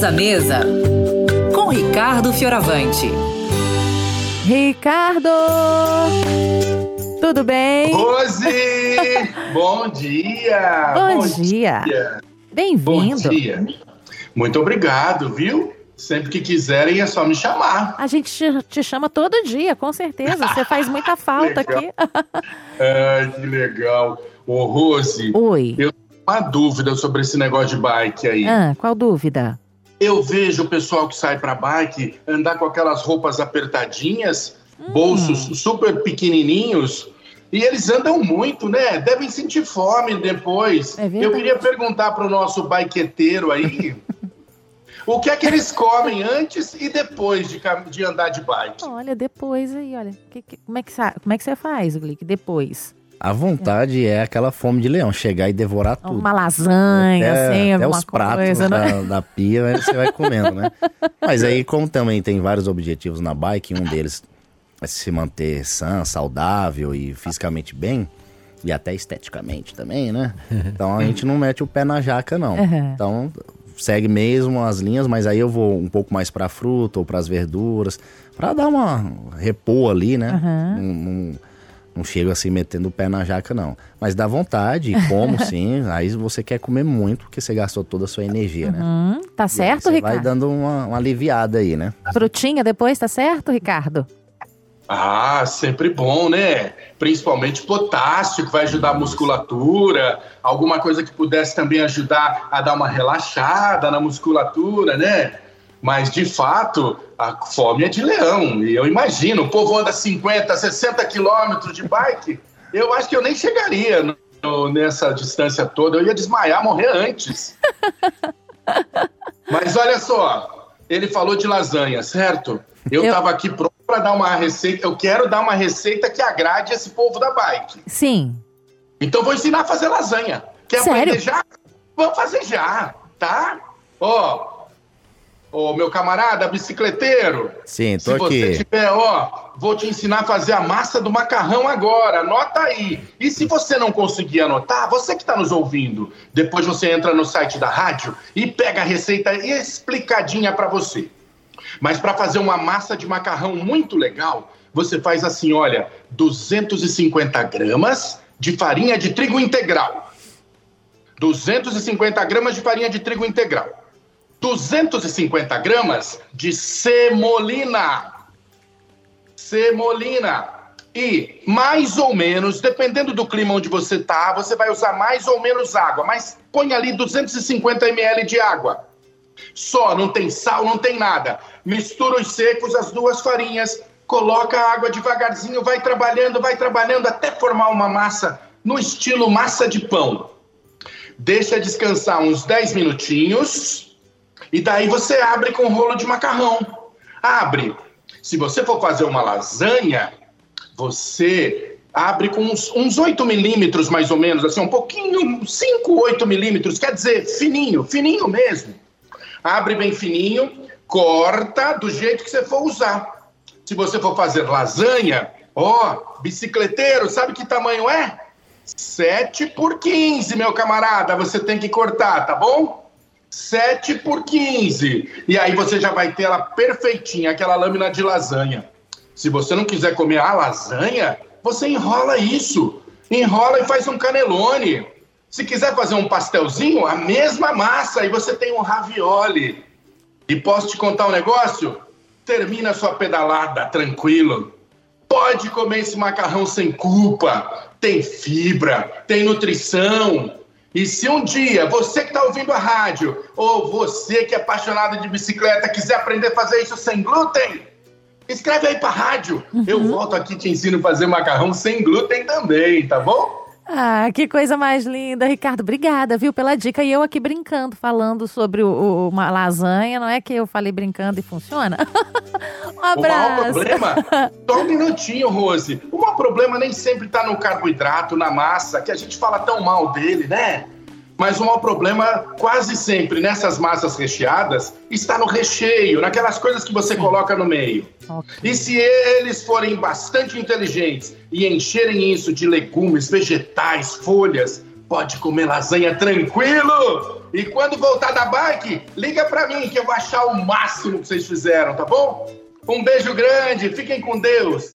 Bolos à Mesa, com Ricardo Fioravante. Ricardo! Tudo bem? Rose! Bom dia! Bom, dia! Bem-vindo! Bom dia! Muito obrigado, viu? Sempre que quiserem é só me chamar. A gente te, te chama todo dia, com certeza. Você faz muita falta aqui. Ai, que legal. Ô, Rose. Oi. Eu tenho uma dúvida sobre esse negócio de bike aí. Ah, qual dúvida? Eu vejo o pessoal que sai pra bike andar com aquelas roupas apertadinhas, hum. bolsos super pequenininhos. E eles andam muito, né? Devem sentir fome depois. É eu queria perguntar para o nosso biketeiro aí o que é que eles comem antes e depois de, de andar de bike. Olha, depois aí, olha. Que, que, como, é que, como é que você faz, Glick, depois? A vontade é. é. aquela fome de leão, chegar e devorar tudo. Uma lasanha, até, assim, até os pratos coisa, né? da, da pia, você vai comendo, né? Mas aí, como também tem vários objetivos na bike, um deles é se manter sã, saudável e fisicamente bem, e até esteticamente também, né? Então a gente não mete o pé na jaca, não. Uhum. Então segue mesmo as linhas, mas aí eu vou um pouco mais para fruta ou para as verduras, para dar uma repor ali, né? Uhum. Não, não, não, chego assim metendo o pé na jaca, não. Mas dá vontade, como sim. Aí você quer comer muito, porque você gastou toda a sua energia, né? uhum. Tá certo, você Ricardo? Vai dando uma, uma aliviada aí, né? Frutinha depois, tá certo, Ricardo? Ah, sempre bom, né? Principalmente potássio, que vai ajudar a musculatura, alguma coisa que pudesse também ajudar a dar uma relaxada na musculatura, né? Mas, de fato, a fome é de leão. E eu imagino, o povo anda 50, 60 quilômetros de bike, eu acho que eu nem chegaria no, no, nessa distância toda. Eu ia desmaiar, morrer antes. Mas olha só, ele falou de lasanha, certo? Eu estava aqui pronto para dar uma receita. Eu quero dar uma receita que agrade esse povo da bike. Sim. Então vou ensinar a fazer lasanha. Quer Sério? aprender já? Vamos fazer já, tá? Ó, ô meu camarada bicicleteiro. Sim, tô se aqui. Se você tiver, ó, vou te ensinar a fazer a massa do macarrão agora. Anota aí. E se você não conseguir anotar, você que está nos ouvindo, depois você entra no site da rádio e pega a receita explicadinha para você. Mas para fazer uma massa de macarrão muito legal, você faz assim, olha, 250 gramas de farinha de trigo integral. 250 gramas de farinha de trigo integral. 250 gramas de semolina. Semolina. E mais ou menos, dependendo do clima onde você tá, você vai usar mais ou menos água, mas põe ali 250 ml de água. Só, não tem sal, não tem nada. Mistura os secos, as duas farinhas, coloca a água devagarzinho, vai trabalhando, vai trabalhando até formar uma massa no estilo massa de pão. Deixa descansar uns 10 minutinhos e daí você abre com rolo de macarrão. Abre. Se você for fazer uma lasanha, você abre com uns, uns 8 milímetros mais ou menos, assim, um pouquinho, 5, 8 milímetros, quer dizer, fininho, fininho mesmo. Abre bem fininho, corta do jeito que você for usar. Se você for fazer lasanha, ó, bicicleteiro, sabe que tamanho é? 7 por 15, meu camarada, você tem que cortar, tá bom? 7 por 15. E aí você já vai ter ela perfeitinha, aquela lâmina de lasanha. Se você não quiser comer a lasanha, você enrola isso. Enrola e faz um canelone. Se quiser fazer um pastelzinho, a mesma massa, e você tem um ravioli. E posso te contar um negócio? Termina sua pedalada tranquilo. Pode comer esse macarrão sem culpa. Tem fibra, tem nutrição. E se um dia você que está ouvindo a rádio, ou você que é apaixonado de bicicleta, quiser aprender a fazer isso sem glúten, escreve aí para a rádio. Uhum. Eu volto aqui e te ensino a fazer macarrão sem glúten também, tá bom? Ah, que coisa mais linda, Ricardo. Obrigada, viu, pela dica. E eu aqui brincando, falando sobre o, o, uma lasanha, não é que eu falei brincando e funciona? um abraço. O maior problema, só um minutinho, Rose. O maior problema nem sempre está no carboidrato, na massa, que a gente fala tão mal dele, né? Mas o maior problema, quase sempre nessas massas recheadas, está no recheio, naquelas coisas que você Sim. coloca no meio. Okay. E se eles forem bastante inteligentes e encherem isso de legumes, vegetais, folhas, pode comer lasanha tranquilo. E quando voltar da bike, liga pra mim que eu vou achar o máximo que vocês fizeram, tá bom? Um beijo grande, fiquem com Deus.